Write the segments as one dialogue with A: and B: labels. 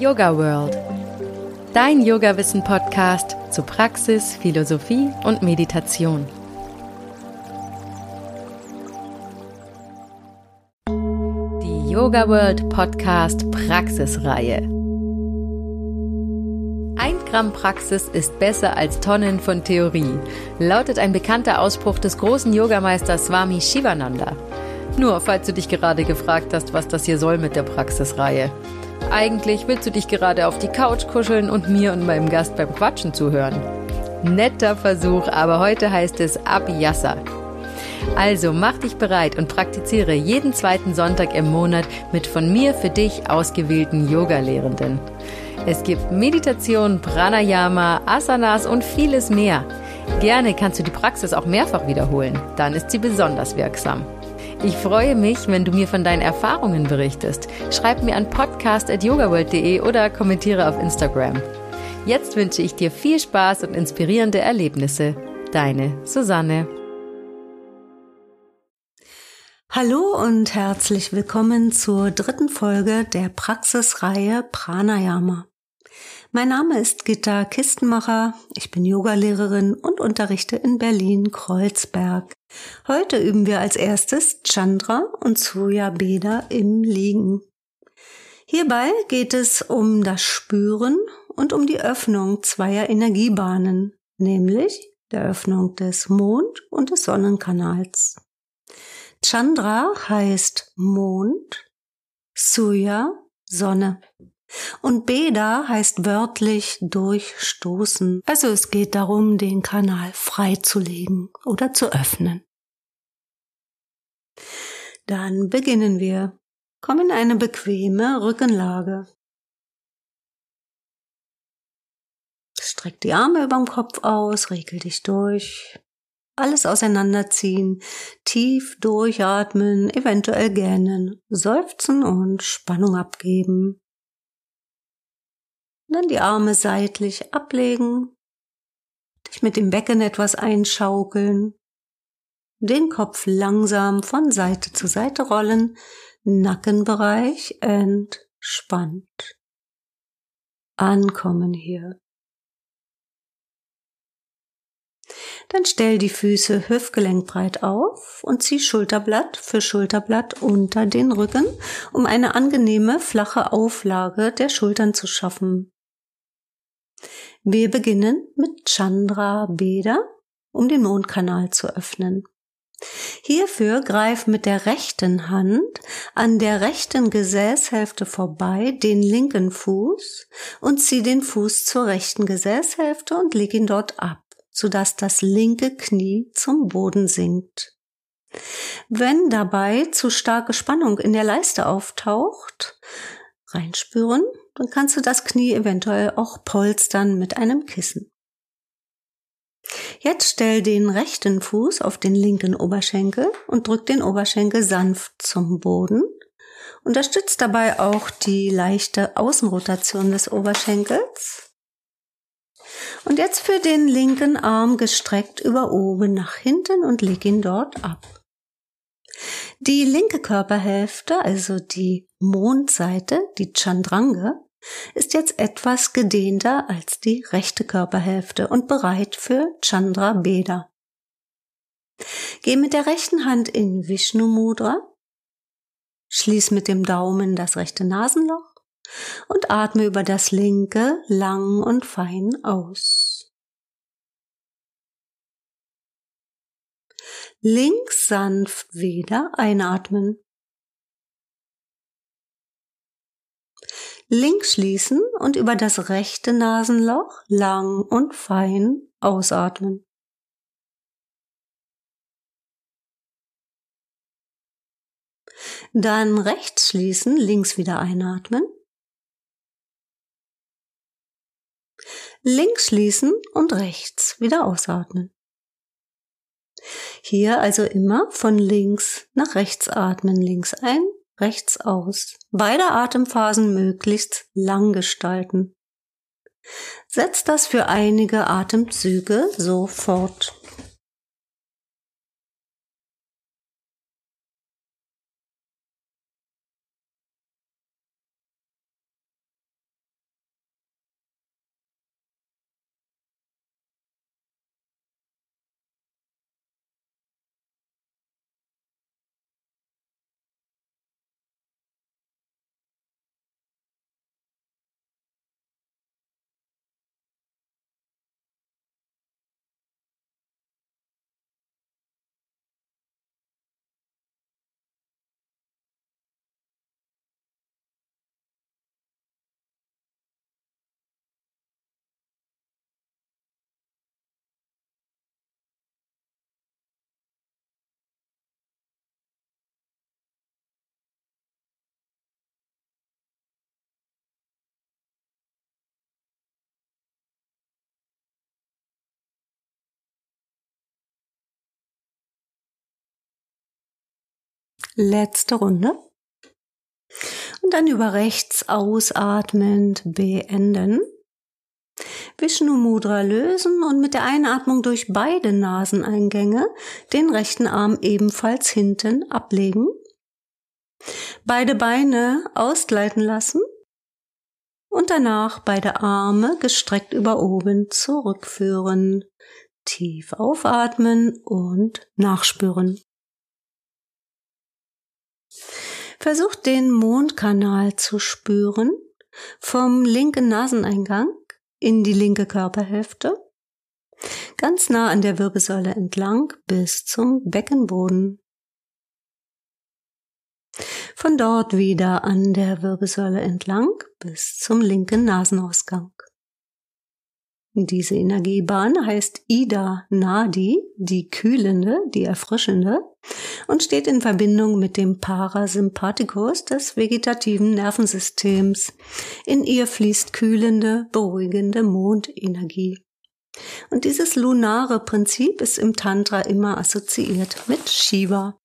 A: Yoga World. Dein Yoga-Wissen-Podcast zu Praxis, Philosophie und Meditation. Die Yoga World Podcast Praxisreihe. Ein Gramm Praxis ist besser als Tonnen von Theorie, lautet ein bekannter Ausspruch des großen Yogameisters Swami Shivananda. Nur falls du dich gerade gefragt hast, was das hier soll mit der Praxisreihe. Eigentlich willst du dich gerade auf die Couch kuscheln und mir und meinem Gast beim Quatschen zuhören. Netter Versuch, aber heute heißt es Abhyasa. Also mach dich bereit und praktiziere jeden zweiten Sonntag im Monat mit von mir für dich ausgewählten Yoga-Lehrenden. Es gibt Meditation, Pranayama, Asanas und vieles mehr. Gerne kannst du die Praxis auch mehrfach wiederholen, dann ist sie besonders wirksam. Ich freue mich, wenn du mir von deinen Erfahrungen berichtest. Schreib mir an podcast.yogaworld.de oder kommentiere auf Instagram. Jetzt wünsche ich dir viel Spaß und inspirierende Erlebnisse. Deine Susanne.
B: Hallo und herzlich willkommen zur dritten Folge der Praxisreihe Pranayama. Mein Name ist Gitta Kistenmacher, ich bin Yogalehrerin und unterrichte in Berlin-Kreuzberg. Heute üben wir als erstes Chandra und Surya Beda im Liegen. Hierbei geht es um das Spüren und um die Öffnung zweier Energiebahnen, nämlich der Öffnung des Mond- und des Sonnenkanals. Chandra heißt Mond, Surya Sonne. Und Beda heißt wörtlich durchstoßen. Also es geht darum, den Kanal freizulegen oder zu öffnen. Dann beginnen wir. Komm in eine bequeme Rückenlage. Streck die Arme überm Kopf aus, regel dich durch. Alles auseinanderziehen, tief durchatmen, eventuell gähnen, seufzen und Spannung abgeben. Und dann die Arme seitlich ablegen, dich mit dem Becken etwas einschaukeln, den Kopf langsam von Seite zu Seite rollen, Nackenbereich entspannt. Ankommen hier. Dann stell die Füße hüftgelenkbreit auf und zieh Schulterblatt für Schulterblatt unter den Rücken, um eine angenehme flache Auflage der Schultern zu schaffen. Wir beginnen mit Chandra Beda, um den Mondkanal zu öffnen. Hierfür greif mit der rechten Hand an der rechten Gesäßhälfte vorbei den linken Fuß und zieh den Fuß zur rechten Gesäßhälfte und leg ihn dort ab, sodass das linke Knie zum Boden sinkt. Wenn dabei zu starke Spannung in der Leiste auftaucht, reinspüren dann kannst du das Knie eventuell auch polstern mit einem Kissen. Jetzt stell den rechten Fuß auf den linken Oberschenkel und drück den Oberschenkel sanft zum Boden. Unterstützt dabei auch die leichte Außenrotation des Oberschenkels. Und jetzt für den linken Arm gestreckt über oben nach hinten und leg ihn dort ab. Die linke Körperhälfte, also die Mondseite, die Chandrange, ist jetzt etwas gedehnter als die rechte Körperhälfte und bereit für Chandra Beda. Geh mit der rechten Hand in Vishnu Mudra, schließ mit dem Daumen das rechte Nasenloch und atme über das linke lang und fein aus. Links sanft wieder einatmen. Links schließen und über das rechte Nasenloch lang und fein ausatmen. Dann rechts schließen, links wieder einatmen. Links schließen und rechts wieder ausatmen. Hier also immer von links nach rechts atmen, links ein, rechts aus. Beide Atemphasen möglichst lang gestalten. Setzt das für einige Atemzüge so fort. Letzte Runde. Und dann über rechts ausatmend beenden. Vishnu Mudra lösen und mit der Einatmung durch beide Naseneingänge den rechten Arm ebenfalls hinten ablegen. Beide Beine ausgleiten lassen und danach beide Arme gestreckt über oben zurückführen. Tief aufatmen und nachspüren. Versucht den Mondkanal zu spüren vom linken Naseneingang in die linke Körperhälfte, ganz nah an der Wirbelsäule entlang bis zum Beckenboden. Von dort wieder an der Wirbelsäule entlang bis zum linken Nasenausgang. Diese Energiebahn heißt Ida Nadi, die kühlende, die erfrischende, und steht in Verbindung mit dem Parasympathikus des vegetativen Nervensystems. In ihr fließt kühlende, beruhigende Mondenergie. Und dieses lunare Prinzip ist im Tantra immer assoziiert mit Shiva.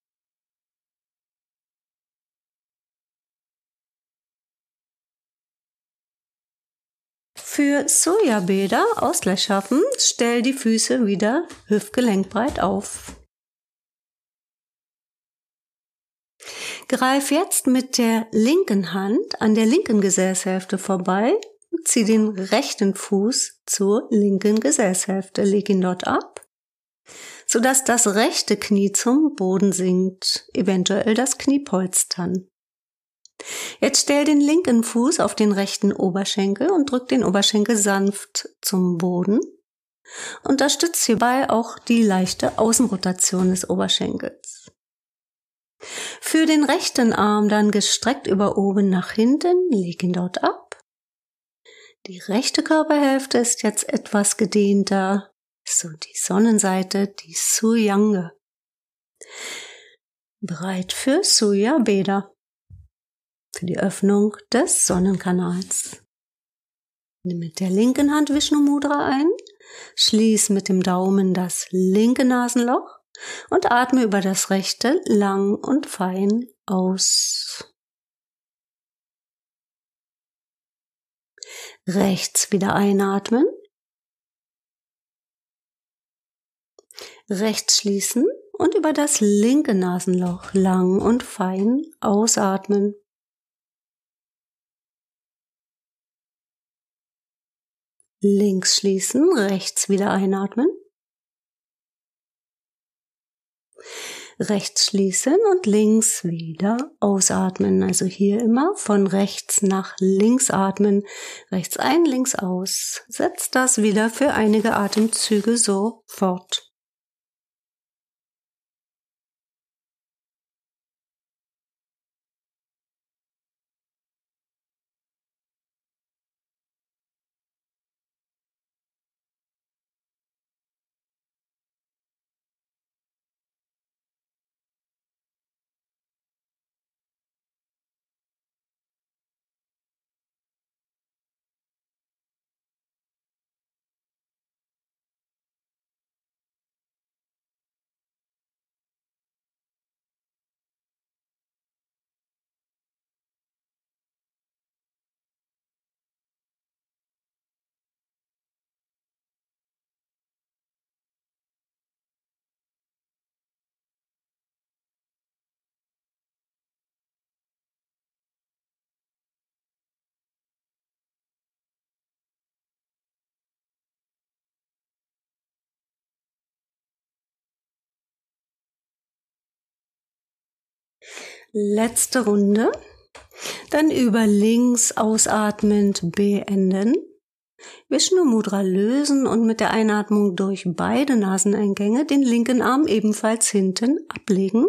B: Für Sojabäder Ausgleich schaffen, stell die Füße wieder hüftgelenkbreit auf. Greif jetzt mit der linken Hand an der linken Gesäßhälfte vorbei und zieh den rechten Fuß zur linken Gesäßhälfte. Leg ihn dort ab, sodass das rechte Knie zum Boden sinkt, eventuell das Knie polstern. Jetzt stell den linken Fuß auf den rechten Oberschenkel und drück den Oberschenkel sanft zum Boden. Unterstützt hierbei auch die leichte Außenrotation des Oberschenkels. Für den rechten Arm dann gestreckt über oben nach hinten, leg ihn dort ab. Die rechte Körperhälfte ist jetzt etwas gedehnter, so die Sonnenseite, die Suyange. Bereit für Suya Beda für die Öffnung des Sonnenkanals. Nimm mit der linken Hand Vishnu Mudra ein, schließ mit dem Daumen das linke Nasenloch und atme über das rechte lang und fein aus. Rechts wieder einatmen. Rechts schließen und über das linke Nasenloch lang und fein ausatmen. Links schließen, rechts wieder einatmen. Rechts schließen und links wieder ausatmen. Also hier immer von rechts nach links atmen. Rechts ein, links aus. Setzt das wieder für einige Atemzüge so fort. Letzte Runde. Dann über links ausatmend beenden. Vishnu Mudra lösen und mit der Einatmung durch beide Naseneingänge den linken Arm ebenfalls hinten ablegen.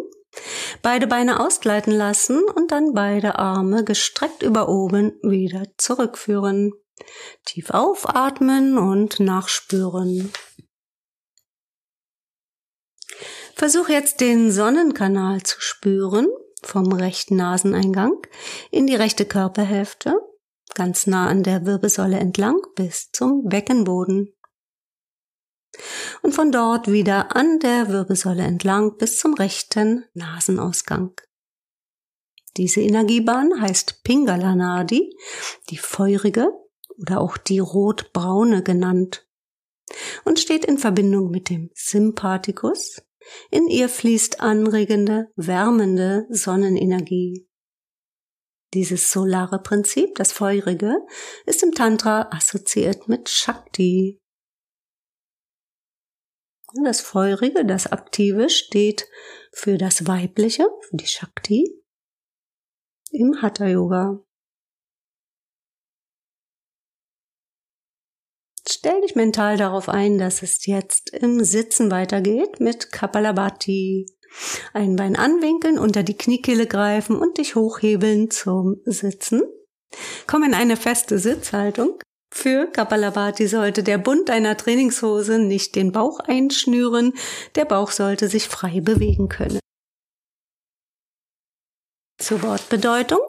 B: Beide Beine ausgleiten lassen und dann beide Arme gestreckt über oben wieder zurückführen. Tief aufatmen und nachspüren. Versuch jetzt den Sonnenkanal zu spüren vom rechten Naseneingang in die rechte Körperhälfte, ganz nah an der Wirbelsäule entlang bis zum Beckenboden. Und von dort wieder an der Wirbelsäule entlang bis zum rechten Nasenausgang. Diese Energiebahn heißt Pingala Nadi, die feurige oder auch die rotbraune genannt und steht in Verbindung mit dem Sympathikus. In ihr fließt anregende, wärmende Sonnenenergie. Dieses solare Prinzip, das feurige, ist im Tantra assoziiert mit Shakti. Das feurige, das aktive steht für das weibliche, für die Shakti im Hatha Yoga. Stell dich mental darauf ein, dass es jetzt im Sitzen weitergeht mit Kapalabhati. Ein Bein anwinkeln, unter die Kniekehle greifen und dich hochhebeln zum Sitzen. Komm in eine feste Sitzhaltung. Für Kapalabhati sollte der Bund deiner Trainingshose nicht den Bauch einschnüren. Der Bauch sollte sich frei bewegen können. Zur Wortbedeutung.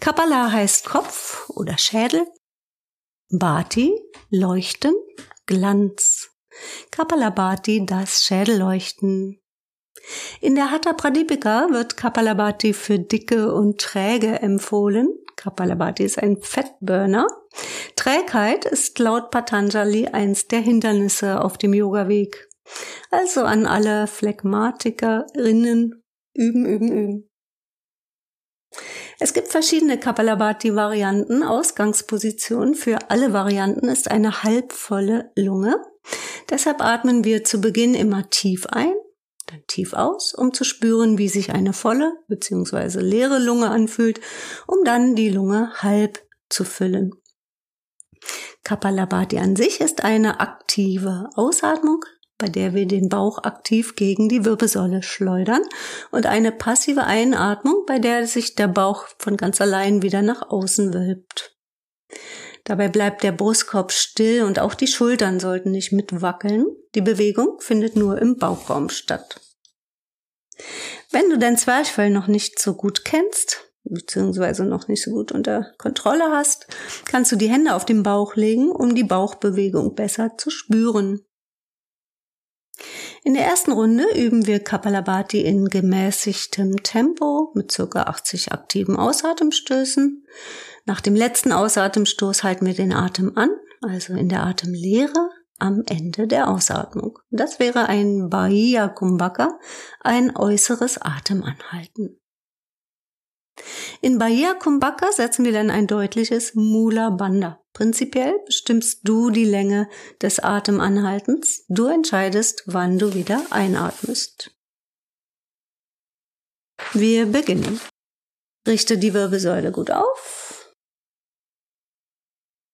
B: Kapala heißt Kopf oder Schädel. Bhati, Leuchten, Glanz. Kapalabhati, das Schädelleuchten. In der Hatha Pradipika wird Kapalabhati für dicke und träge empfohlen. Kapalabhati ist ein Fettburner. Trägheit ist laut Patanjali eins der Hindernisse auf dem Yoga-Weg. Also an alle Phlegmatikerinnen üben, üben, üben. Es gibt verschiedene Kapalabhati-Varianten. Ausgangsposition für alle Varianten ist eine halbvolle Lunge. Deshalb atmen wir zu Beginn immer tief ein dann tief aus, um zu spüren, wie sich eine volle bzw. leere Lunge anfühlt, um dann die Lunge halb zu füllen. Kapalabhati an sich ist eine aktive Ausatmung, bei der wir den Bauch aktiv gegen die Wirbelsäule schleudern und eine passive Einatmung, bei der sich der Bauch von ganz allein wieder nach außen wölbt. Dabei bleibt der Brustkorb still und auch die Schultern sollten nicht mitwackeln. Die Bewegung findet nur im Bauchraum statt. Wenn du dein Zwerchfell noch nicht so gut kennst, beziehungsweise noch nicht so gut unter Kontrolle hast, kannst du die Hände auf den Bauch legen, um die Bauchbewegung besser zu spüren. In der ersten Runde üben wir Kapalabhati in gemäßigtem Tempo mit ca. 80 aktiven Ausatemstößen. Nach dem letzten Ausatemstoß halten wir den Atem an, also in der Atemlehre am Ende der Ausatmung. Das wäre ein Bahia Kumbhaka, ein äußeres Atemanhalten. In Bahia Kumbhaka setzen wir dann ein deutliches Mula Bandha. Prinzipiell bestimmst du die Länge des Atemanhaltens. Du entscheidest, wann du wieder einatmest. Wir beginnen. Richte die Wirbelsäule gut auf.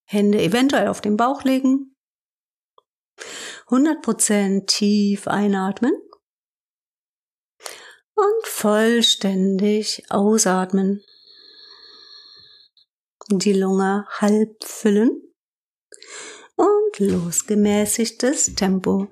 B: Hände eventuell auf den Bauch legen. 100% tief einatmen. Und vollständig ausatmen. Die Lunge halb füllen. Und losgemäßigtes Tempo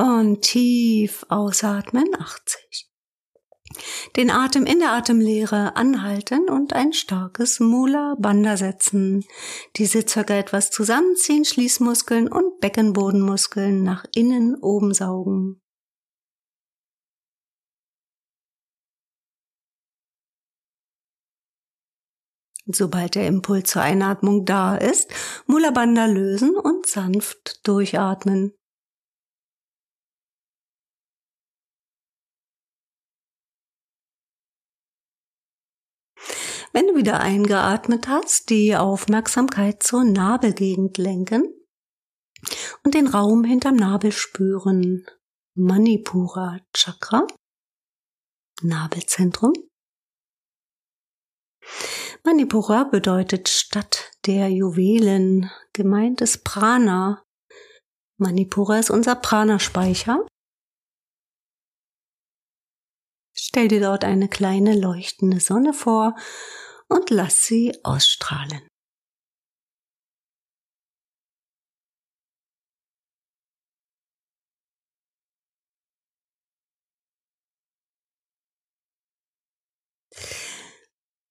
B: Und tief ausatmen, 80. Den Atem in der Atemlehre anhalten und ein starkes Mula Bandha setzen. Diese circa etwas zusammenziehen, Schließmuskeln und Beckenbodenmuskeln nach innen oben saugen. Sobald der Impuls zur Einatmung da ist, Mula Bandha lösen und sanft durchatmen. Wenn du wieder eingeatmet hast, die Aufmerksamkeit zur Nabelgegend lenken und den Raum hinterm Nabel spüren. Manipura Chakra, Nabelzentrum. Manipura bedeutet Stadt der Juwelen, gemeint ist Prana. Manipura ist unser Prana-Speicher. Stell dir dort eine kleine leuchtende Sonne vor und lass sie ausstrahlen.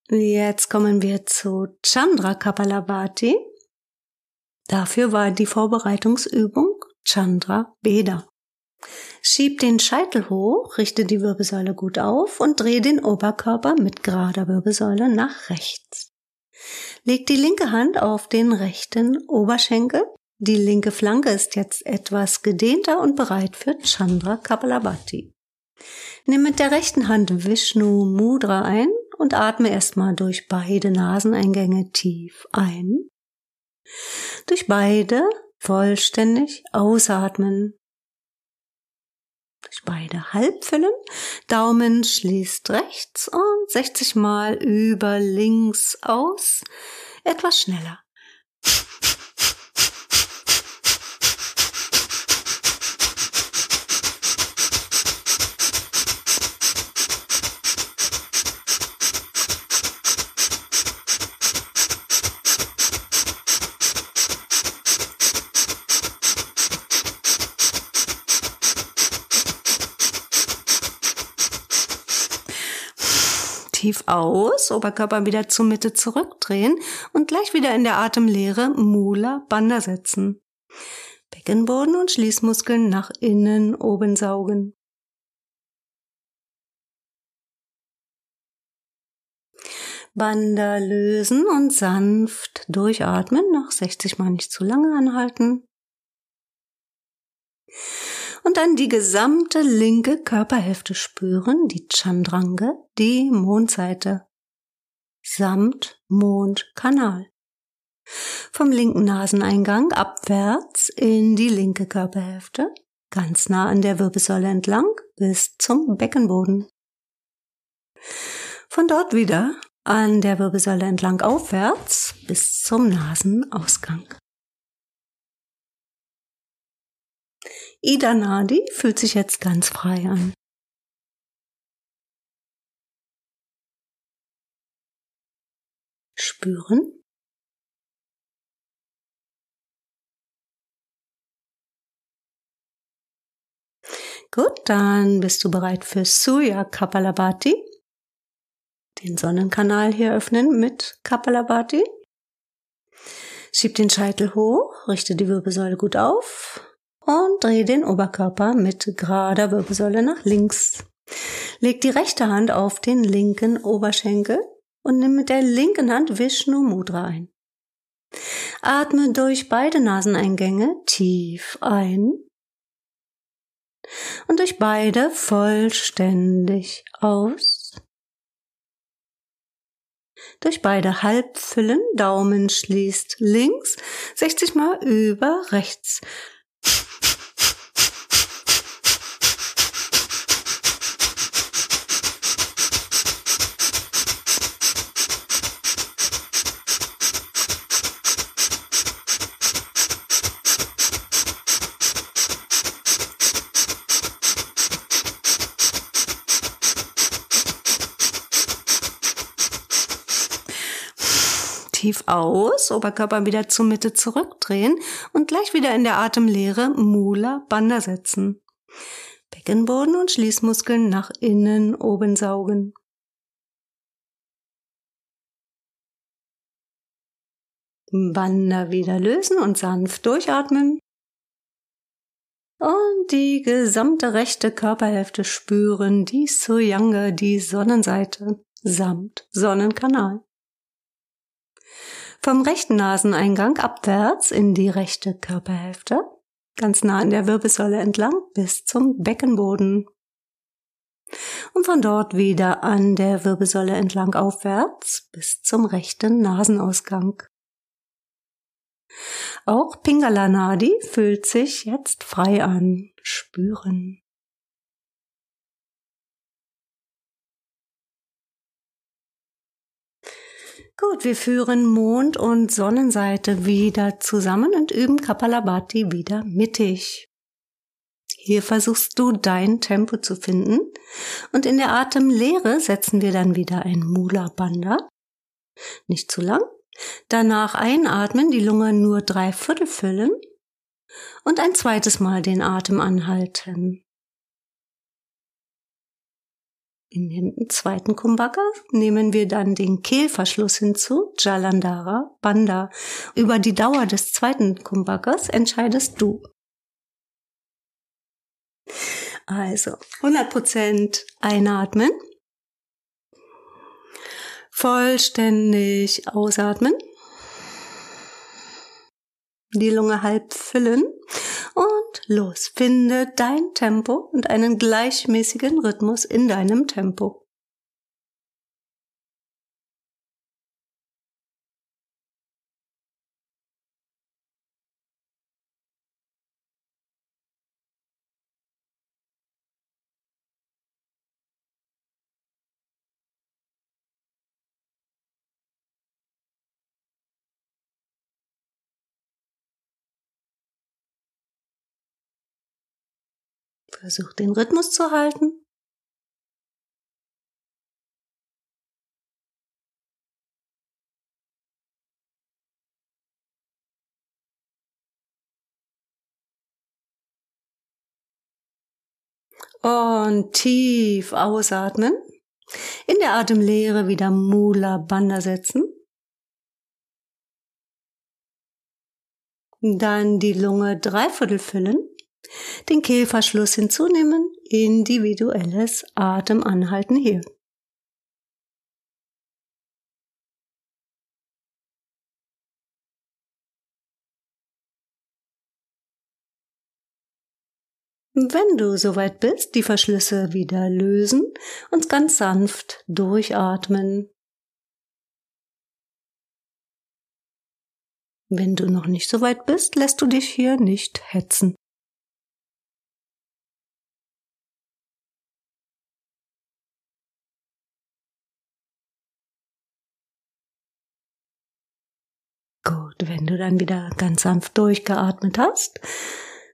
B: Jetzt kommen wir zu Chandra Kapalabhati. Dafür war die Vorbereitungsübung Chandra Beda. Schieb den Scheitel hoch, richte die Wirbelsäule gut auf und dreh den Oberkörper mit gerader Wirbelsäule nach rechts. Leg die linke Hand auf den rechten Oberschenkel. Die linke Flanke ist jetzt etwas gedehnter und bereit für Chandra Kapalabhati. Nimm mit der rechten Hand Vishnu Mudra ein und atme erstmal durch beide Naseneingänge tief ein. Durch beide vollständig ausatmen durch beide Halbfüllen. Daumen schließt rechts und 60 Mal über links aus. Etwas schneller. Tief aus, Oberkörper wieder zur Mitte zurückdrehen und gleich wieder in der Atemlehre Mula Bandha setzen. Beckenboden und Schließmuskeln nach innen oben saugen. Bandha lösen und sanft durchatmen, noch 60 Mal nicht zu lange anhalten und dann die gesamte linke Körperhälfte spüren, die Chandrange, die Mondseite, samt Mondkanal. Vom linken Naseneingang abwärts in die linke Körperhälfte, ganz nah an der Wirbelsäule entlang bis zum Beckenboden. Von dort wieder an der Wirbelsäule entlang aufwärts bis zum Nasenausgang. Ida Nadi fühlt sich jetzt ganz frei an. Spüren. Gut, dann bist du bereit für Surya Kapalabhati. Den Sonnenkanal hier öffnen mit Kapalabhati. Schieb den Scheitel hoch, richte die Wirbelsäule gut auf und dreh den Oberkörper mit gerader Wirbelsäule nach links. Leg die rechte Hand auf den linken Oberschenkel und nimm mit der linken Hand Vishnu Mudra ein. Atme durch beide Naseneingänge tief ein und durch beide vollständig aus. Durch beide Halbfüllen, Daumen schließt links, 60 mal über rechts. Tief aus, Oberkörper wieder zur Mitte zurückdrehen und gleich wieder in der Atemlehre Mula Bandha setzen. Beckenboden und Schließmuskeln nach innen oben saugen. Bandha wieder lösen und sanft durchatmen. Und die gesamte rechte Körperhälfte spüren, die Suyanga, die Sonnenseite, samt Sonnenkanal. Vom rechten Naseneingang abwärts in die rechte Körperhälfte, ganz nah an der Wirbelsäule entlang bis zum Beckenboden. Und von dort wieder an der Wirbelsäule entlang aufwärts bis zum rechten Nasenausgang. Auch Pingala Nadi fühlt sich jetzt frei an. Spüren. Gut, wir führen Mond- und Sonnenseite wieder zusammen und üben Kapalabhati wieder mittig. Hier versuchst du dein Tempo zu finden und in der Atemlehre setzen wir dann wieder ein Mula Bandha. Nicht zu lang. Danach einatmen, die Lunge nur drei Viertel füllen und ein zweites Mal den Atem anhalten. In dem zweiten Kumbhaka nehmen wir dann den Kehlverschluss hinzu, Jalandhara, Banda. Über die Dauer des zweiten Kumbhakas entscheidest du. Also 100% einatmen, vollständig ausatmen, die Lunge halb füllen und los. Finde dein Tempo und einen gleichmäßigen Rhythmus in deinem Tempo. Versuch den Rhythmus zu halten. Und tief ausatmen. In der Atemlehre wieder Mula Bandha setzen. Dann die Lunge dreiviertel füllen den Kehlverschluss hinzunehmen, individuelles Atemanhalten hier. Wenn du soweit bist, die Verschlüsse wieder lösen und ganz sanft durchatmen. Wenn du noch nicht so weit bist, lässt du dich hier nicht hetzen. Wenn du dann wieder ganz sanft durchgeatmet hast,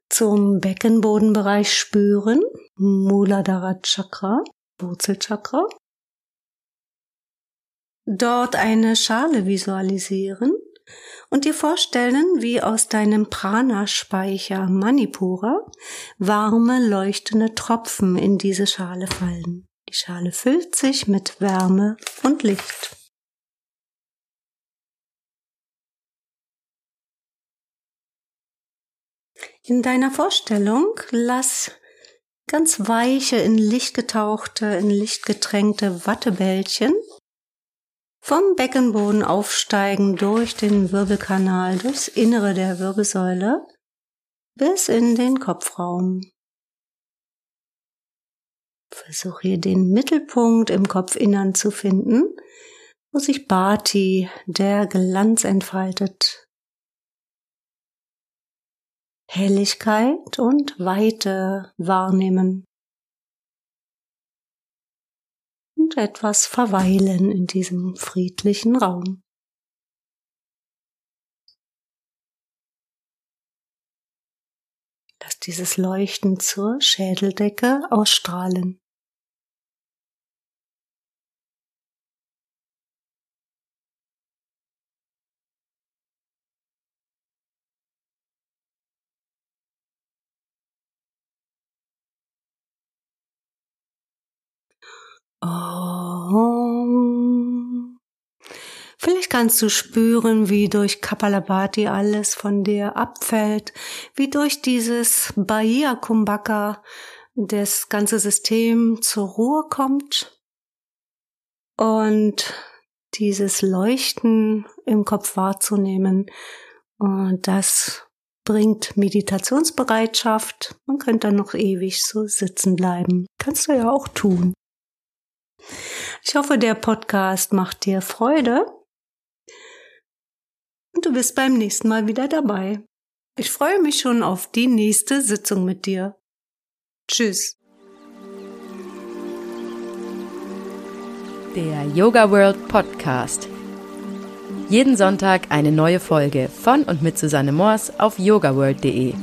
B: zum Beckenbodenbereich spüren, Muladhara Chakra, Wurzelchakra. Dort eine Schale visualisieren und dir vorstellen, wie aus deinem Prana-Speicher Manipura warme, leuchtende Tropfen in diese Schale fallen. Die Schale füllt sich mit Wärme und Licht. In deiner Vorstellung lass ganz weiche, in Licht getauchte, in Licht getränkte Wattebällchen vom Beckenboden aufsteigen durch den Wirbelkanal, durchs Innere der Wirbelsäule bis in den Kopfraum. Versuch hier den Mittelpunkt im Kopfinnern zu finden, wo sich Bhati, der Glanz entfaltet. Helligkeit und Weite wahrnehmen und etwas verweilen in diesem friedlichen Raum. Lass dieses Leuchten zur Schädeldecke ausstrahlen. Om. Vielleicht kannst du spüren, wie durch Kapalabhati alles von dir abfällt, wie durch dieses Bahia Kumbhaka das ganze System zur Ruhe kommt und dieses Leuchten im Kopf wahrzunehmen. Und das bringt Meditationsbereitschaft. Man könnte dann noch ewig so sitzen bleiben. Kannst du ja auch tun. Ich hoffe, der Podcast macht dir Freude. Und du bist beim nächsten Mal wieder dabei. Ich freue mich schon auf die nächste Sitzung mit dir. Tschüss.
A: Der Yoga World Podcast. Jeden Sonntag eine neue Folge von und mit Susanne Moors auf yogaworld.de.